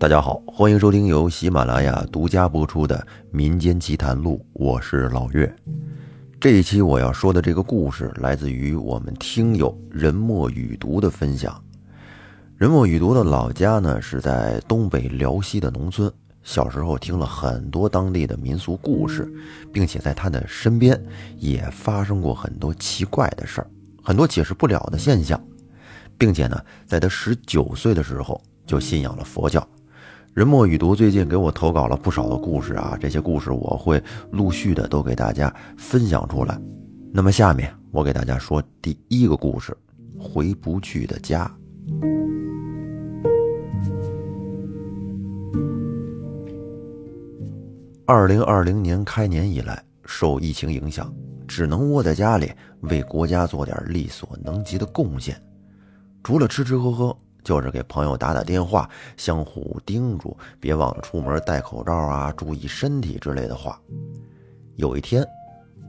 大家好，欢迎收听由喜马拉雅独家播出的《民间奇谈录》，我是老岳。这一期我要说的这个故事来自于我们听友人墨雨读的分享。人墨雨读的老家呢是在东北辽西的农村，小时候听了很多当地的民俗故事，并且在他的身边也发生过很多奇怪的事儿，很多解释不了的现象，并且呢，在他十九岁的时候就信仰了佛教。人墨雨读最近给我投稿了不少的故事啊，这些故事我会陆续的都给大家分享出来。那么下面我给大家说第一个故事：回不去的家。二零二零年开年以来，受疫情影响，只能窝在家里为国家做点力所能及的贡献，除了吃吃喝喝。就是给朋友打打电话，相互叮嘱别忘了出门戴口罩啊，注意身体之类的话。有一天，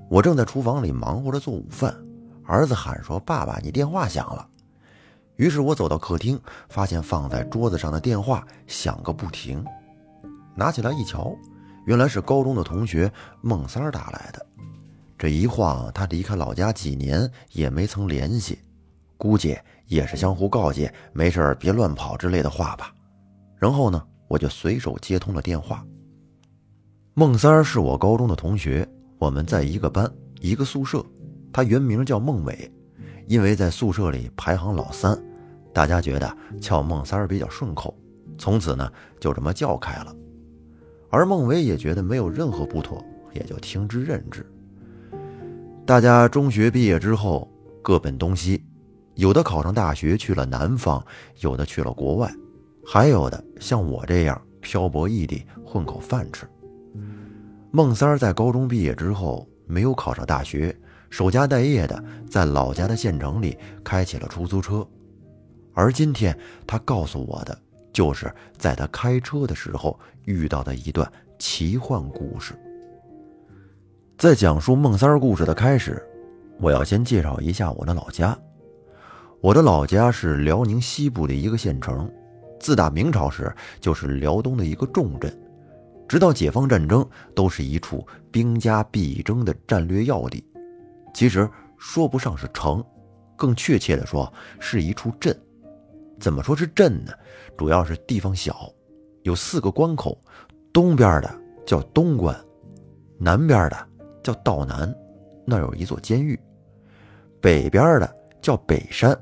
我正在厨房里忙活着做午饭，儿子喊说：“爸爸，你电话响了。”于是我走到客厅，发现放在桌子上的电话响个不停。拿起来一瞧，原来是高中的同学孟三儿打来的。这一晃，他离开老家几年，也没曾联系，估计……也是相互告诫，没事别乱跑之类的话吧。然后呢，我就随手接通了电话。孟三儿是我高中的同学，我们在一个班，一个宿舍。他原名叫孟伟，因为在宿舍里排行老三，大家觉得叫孟三儿比较顺口，从此呢就这么叫开了。而孟伟也觉得没有任何不妥，也就听之任之。大家中学毕业之后各奔东西。有的考上大学去了南方，有的去了国外，还有的像我这样漂泊异地混口饭吃。孟三儿在高中毕业之后没有考上大学，守家待业的在老家的县城里开起了出租车。而今天他告诉我的，就是在他开车的时候遇到的一段奇幻故事。在讲述孟三儿故事的开始，我要先介绍一下我的老家。我的老家是辽宁西部的一个县城，自打明朝时就是辽东的一个重镇，直到解放战争都是一处兵家必争的战略要地。其实说不上是城，更确切的说是一处镇。怎么说是镇呢？主要是地方小，有四个关口，东边的叫东关，南边的叫道南，那有一座监狱；北边的叫北山。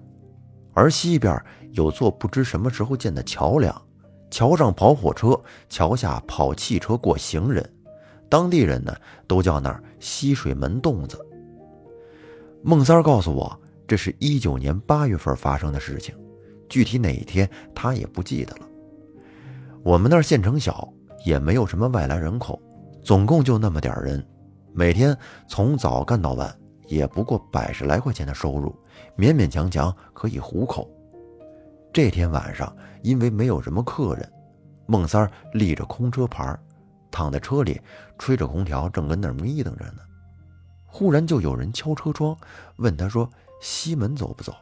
而西边有座不知什么时候建的桥梁，桥上跑火车，桥下跑汽车过行人，当地人呢都叫那儿西水门洞子。孟三儿告诉我，这是一九年八月份发生的事情，具体哪一天他也不记得了。我们那儿县城小，也没有什么外来人口，总共就那么点人，每天从早干到晚。也不过百十来块钱的收入，勉勉强强可以糊口。这天晚上，因为没有什么客人，孟三儿立着空车牌，躺在车里吹着空调，正跟那儿眯瞪着呢。忽然就有人敲车窗，问他说：“西门走不走？”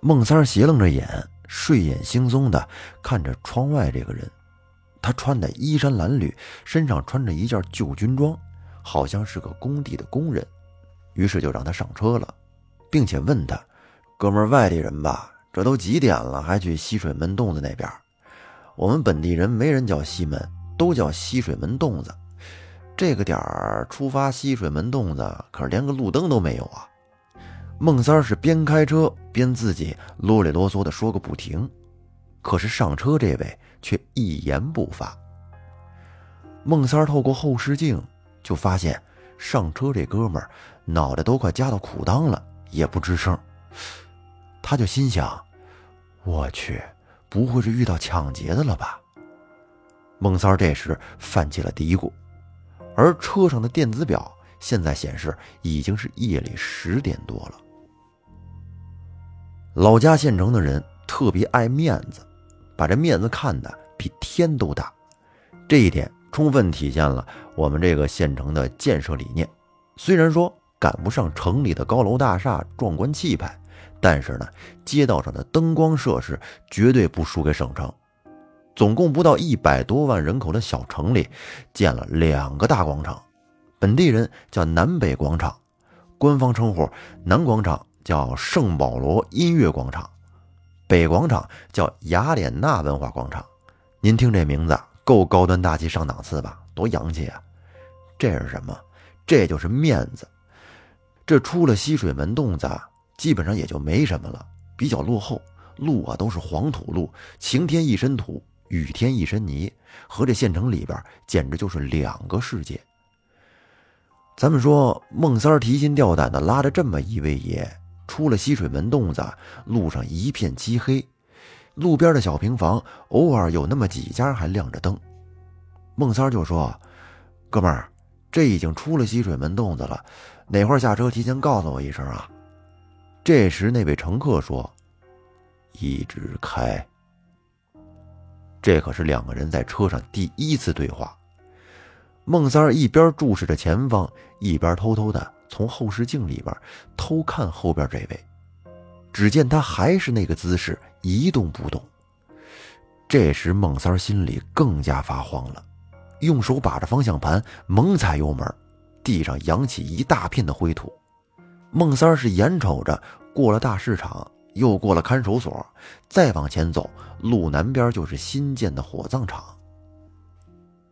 孟三儿斜楞着眼，睡眼惺忪的看着窗外这个人。他穿的衣衫褴褛，身上穿着一件旧军装，好像是个工地的工人。于是就让他上车了，并且问他：“哥们儿，外地人吧？这都几点了，还去西水门洞子那边？我们本地人没人叫西门，都叫西水门洞子。这个点儿出发西水门洞子，可是连个路灯都没有啊！”孟三儿是边开车边自己啰里啰嗦的说个不停，可是上车这位却一言不发。孟三儿透过后视镜就发现。上车这哥们儿脑袋都快夹到裤裆了，也不吱声。他就心想：“我去，不会是遇到抢劫的了吧？”孟三这时泛起了嘀咕。而车上的电子表现在显示已经是夜里十点多了。老家县城的人特别爱面子，把这面子看得比天都大，这一点。充分体现了我们这个县城的建设理念。虽然说赶不上城里的高楼大厦壮观气派，但是呢，街道上的灯光设施绝对不输给省城。总共不到一百多万人口的小城里，建了两个大广场，本地人叫南北广场，官方称呼南广场叫圣保罗音乐广场，北广场叫雅典娜文化广场。您听这名字够高端大气上档次吧？多洋气啊！这是什么？这就是面子。这出了西水门洞子，基本上也就没什么了，比较落后，路啊都是黄土路，晴天一身土。雨天一身泥，和这县城里边简直就是两个世界。咱们说，孟三儿提心吊胆的拉着这么一位爷出了西水门洞子，路上一片漆黑，路边的小平房偶尔有那么几家还亮着灯。孟三儿就说：“哥们儿，这已经出了西水门洞子了，哪会下车提前告诉我一声啊？”这时那位乘客说：“一直开。”这可是两个人在车上第一次对话。孟三儿一边注视着前方，一边偷偷的从后视镜里边偷看后边这位。只见他还是那个姿势，一动不动。这时孟三儿心里更加发慌了，用手把着方向盘，猛踩油门，地上扬起一大片的灰土。孟三是眼瞅着过了大市场。又过了看守所，再往前走，路南边就是新建的火葬场。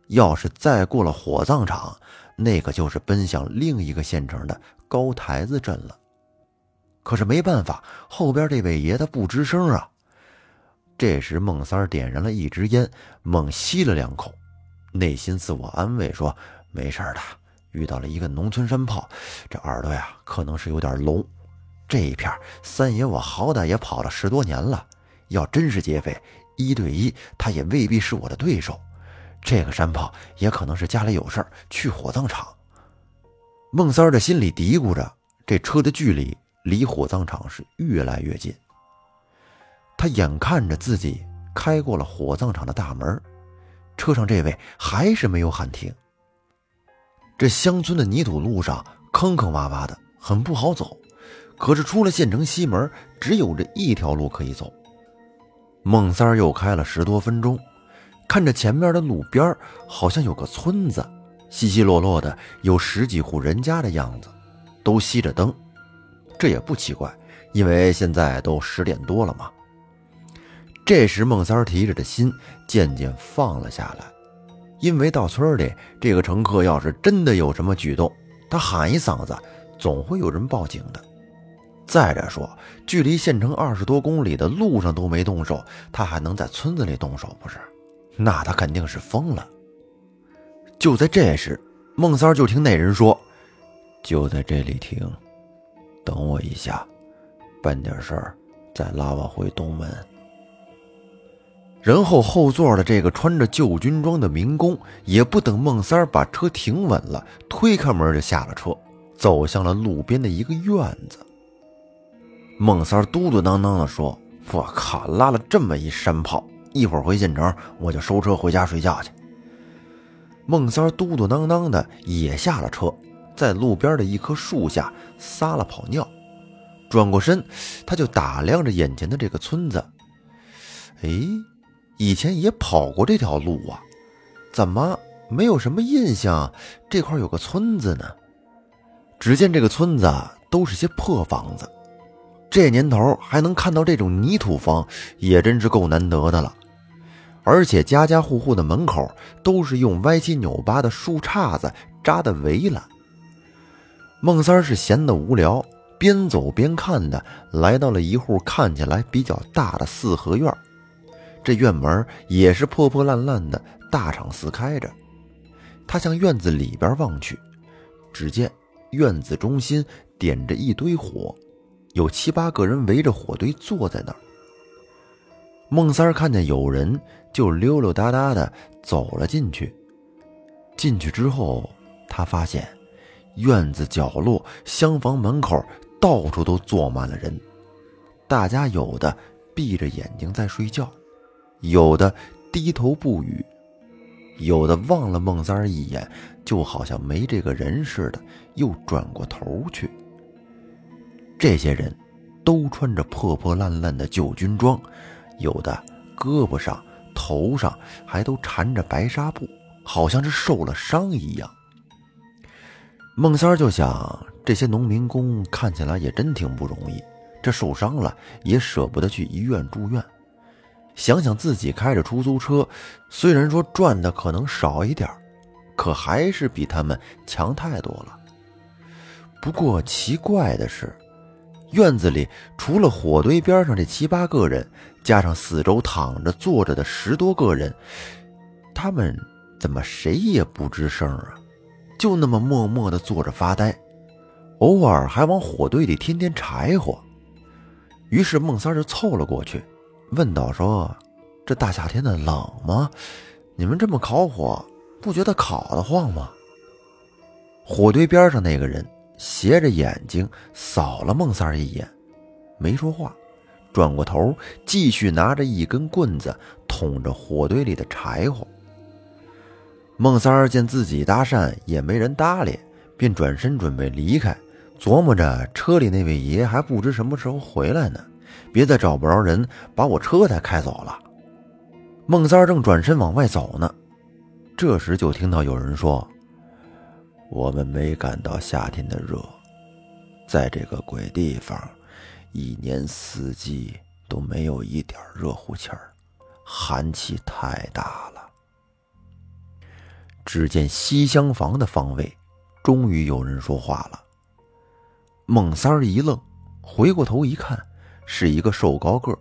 要是再过了火葬场，那可就是奔向另一个县城的高台子镇了。可是没办法，后边这位爷他不吱声啊。这时，孟三点燃了一支烟，猛吸了两口，内心自我安慰说：“没事的，遇到了一个农村山炮，这耳朵呀可能是有点聋。”这一片三爷我好歹也跑了十多年了，要真是劫匪，一对一他也未必是我的对手。这个山炮也可能是家里有事儿去火葬场。孟三儿的心里嘀咕着，这车的距离离火葬场是越来越近。他眼看着自己开过了火葬场的大门，车上这位还是没有喊停。这乡村的泥土路上坑坑洼洼的，很不好走。可是出了县城西门，只有这一条路可以走。孟三儿又开了十多分钟，看着前面的路边好像有个村子，稀稀落落的有十几户人家的样子，都熄着灯。这也不奇怪，因为现在都十点多了嘛。这时孟三儿提着的心渐渐放了下来，因为到村里，这个乘客要是真的有什么举动，他喊一嗓子，总会有人报警的。再者说，距离县城二十多公里的路上都没动手，他还能在村子里动手不是？那他肯定是疯了。就在这时，孟三就听那人说：“就在这里停，等我一下，办点事儿，再拉我回东门。”然后后座的这个穿着旧军装的民工也不等孟三把车停稳了，推开门就下了车，走向了路边的一个院子。孟三嘟嘟囔囔地说：“我靠，拉了这么一山炮，一会儿回县城我就收车回家睡觉去。”孟三嘟嘟囔囔的也下了车，在路边的一棵树下撒了泡尿，转过身，他就打量着眼前的这个村子。哎，以前也跑过这条路啊，怎么没有什么印象？这块有个村子呢？只见这个村子都是些破房子。这年头还能看到这种泥土房，也真是够难得的了。而且家家户户的门口都是用歪七扭八的树杈子扎的围栏。孟三是闲得无聊，边走边看的，来到了一户看起来比较大的四合院。这院门也是破破烂烂的，大敞四开着。他向院子里边望去，只见院子中心点着一堆火。有七八个人围着火堆坐在那儿。孟三看见有人，就溜溜达达的走了进去。进去之后，他发现院子角落、厢房门口到处都坐满了人，大家有的闭着眼睛在睡觉，有的低头不语，有的望了孟三儿一眼，就好像没这个人似的，又转过头去。这些人，都穿着破破烂烂的旧军装，有的胳膊上头上还都缠着白纱布，好像是受了伤一样。孟三儿就想，这些农民工看起来也真挺不容易，这受伤了也舍不得去医院住院。想想自己开着出租车，虽然说赚的可能少一点可还是比他们强太多了。不过奇怪的是，院子里除了火堆边上这七八个人，加上四周躺着坐着的十多个人，他们怎么谁也不吱声啊？就那么默默地坐着发呆，偶尔还往火堆里添添柴火。于是孟三就凑了过去，问道：“说这大夏天的冷吗？你们这么烤火，不觉得烤得慌吗？”火堆边上那个人斜着眼睛扫了孟三一眼，没说话，转过头继续拿着一根棍子捅着火堆里的柴火。孟三儿见自己搭讪也没人搭理，便转身准备离开，琢磨着车里那位爷还不知什么时候回来呢，别再找不着人把我车才开走了。孟三儿正转身往外走呢，这时就听到有人说：“我们没感到夏天的热，在这个鬼地方，一年四季都没有一点热乎气儿，寒气太大了。”只见西厢房的方位，终于有人说话了。孟三儿一愣，回过头一看，是一个瘦高个，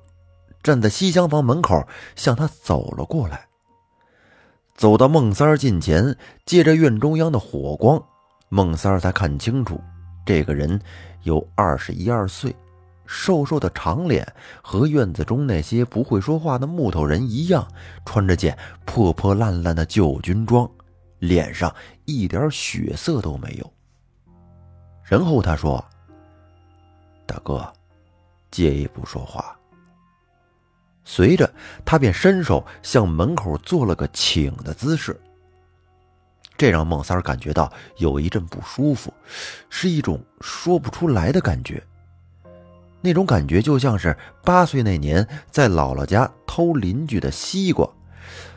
站在西厢房门口向他走了过来。走到孟三儿近前，借着院中央的火光，孟三儿才看清楚，这个人有二十一二岁，瘦瘦的长脸，和院子中那些不会说话的木头人一样，穿着件破破烂烂的旧军装。脸上一点血色都没有。然后他说：“大哥，借一步说话。”随着他便伸手向门口做了个请的姿势。这让孟三感觉到有一阵不舒服，是一种说不出来的感觉。那种感觉就像是八岁那年在姥姥家偷邻居的西瓜。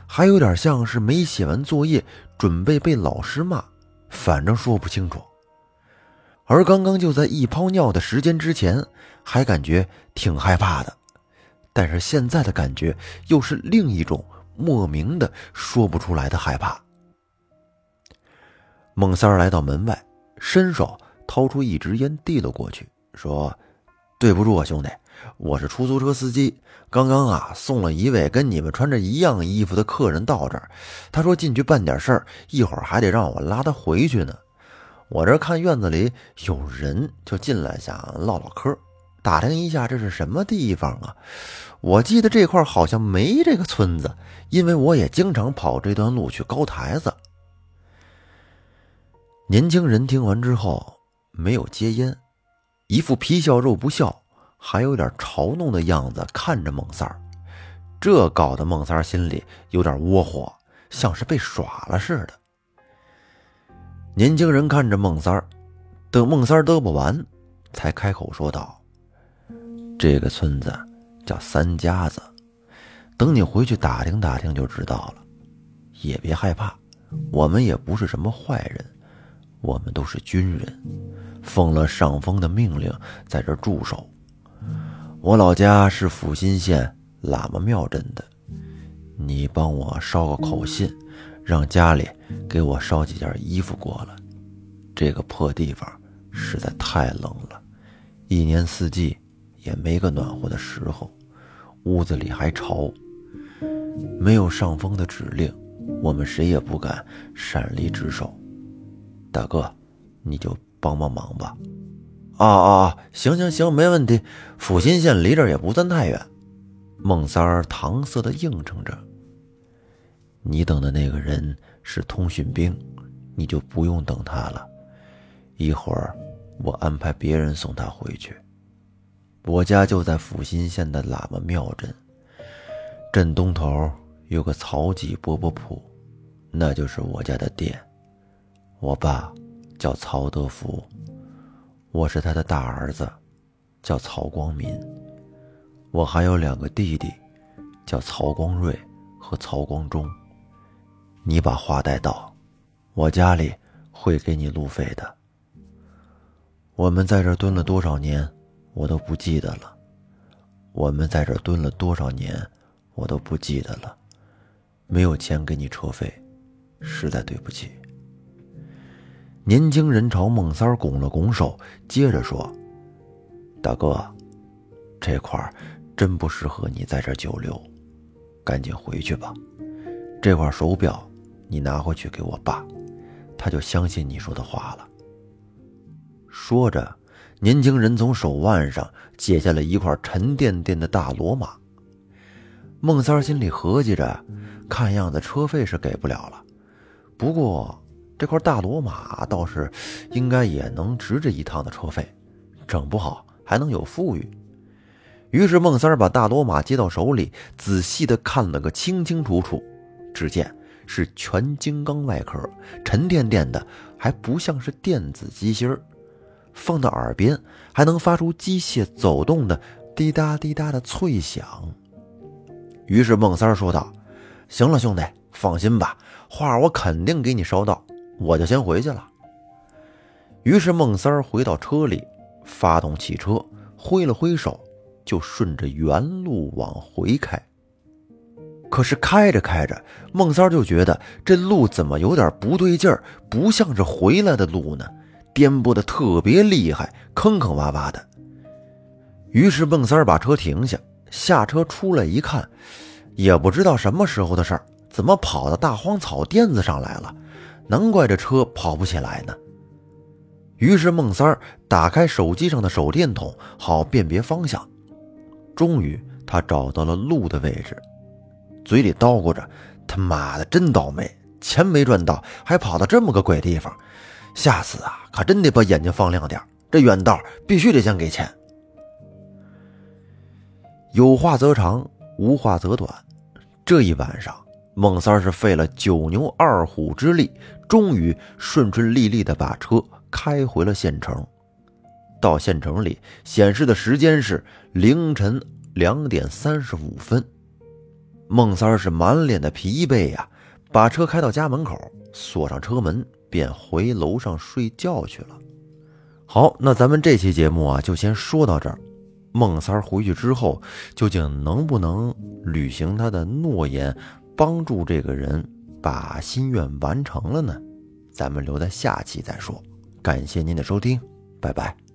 还有点像是没写完作业，准备被老师骂，反正说不清楚。而刚刚就在一泡尿的时间之前，还感觉挺害怕的，但是现在的感觉又是另一种莫名的说不出来的害怕。孟三儿来到门外，伸手掏出一支烟递了过去，说：“对不住啊，兄弟。”我是出租车司机，刚刚啊送了一位跟你们穿着一样衣服的客人到这儿，他说进去办点事儿，一会儿还得让我拉他回去呢。我这看院子里有人，就进来想唠唠嗑，打听一下这是什么地方啊？我记得这块好像没这个村子，因为我也经常跑这段路去高台子。年轻人听完之后没有接烟，一副皮笑肉不笑。还有点嘲弄的样子看着孟三儿，这搞得孟三儿心里有点窝火，像是被耍了似的。年轻人看着孟三儿，等孟三儿嘚啵完，才开口说道：“这个村子叫三家子，等你回去打听打听就知道了。也别害怕，我们也不是什么坏人，我们都是军人，奉了上峰的命令在这驻守。”我老家是阜新县喇嘛庙镇的，你帮我捎个口信，让家里给我捎几件衣服过来。这个破地方实在太冷了，一年四季也没个暖和的时候，屋子里还潮。没有上峰的指令，我们谁也不敢擅离职守。大哥，你就帮帮忙吧。啊啊啊行行行，没问题。阜新县离这儿也不算太远。孟三儿搪塞的应承着。你等的那个人是通讯兵，你就不用等他了。一会儿我安排别人送他回去。我家就在阜新县的喇嘛庙镇，镇东头有个曹记饽饽铺，那就是我家的店。我爸叫曹德福。我是他的大儿子，叫曹光民。我还有两个弟弟，叫曹光瑞和曹光忠。你把话带到，我家里会给你路费的。我们在这蹲了多少年，我都不记得了。我们在这蹲了多少年，我都不记得了。没有钱给你车费，实在对不起。年轻人朝孟三儿拱了拱手，接着说：“大哥，这块儿真不适合你在这久留，赶紧回去吧。这块手表。”你拿回去给我爸，他就相信你说的话了。说着，年轻人从手腕上解下了一块沉甸甸的大罗马。孟三儿心里合计着，看样子车费是给不了了，不过这块大罗马倒是应该也能值这一趟的车费，整不好还能有富裕。于是孟三儿把大罗马接到手里，仔细的看了个清清楚楚，只见。是全金刚外壳，沉甸甸的，还不像是电子机芯儿。放到耳边，还能发出机械走动的滴答滴答的脆响。于是孟三儿说道：“行了，兄弟，放心吧，画我肯定给你捎到，我就先回去了。”于是孟三儿回到车里，发动汽车，挥了挥手，就顺着原路往回开。可是开着开着，孟三就觉得这路怎么有点不对劲儿，不像是回来的路呢？颠簸的特别厉害，坑坑洼洼的。于是孟三把车停下，下车出来一看，也不知道什么时候的事儿，怎么跑到大荒草甸子上来了？难怪这车跑不起来呢。于是孟三打开手机上的手电筒，好辨别方向。终于，他找到了路的位置。嘴里叨咕着：“他妈的，真倒霉，钱没赚到，还跑到这么个鬼地方，下次啊，可真得把眼睛放亮点。这远道必须得先给钱。”有话则长，无话则短。这一晚上，孟三是费了九牛二虎之力，终于顺顺利利的把车开回了县城。到县城里显示的时间是凌晨两点三十五分。孟三儿是满脸的疲惫呀，把车开到家门口，锁上车门，便回楼上睡觉去了。好，那咱们这期节目啊，就先说到这儿。孟三儿回去之后，究竟能不能履行他的诺言，帮助这个人把心愿完成了呢？咱们留在下期再说。感谢您的收听，拜拜。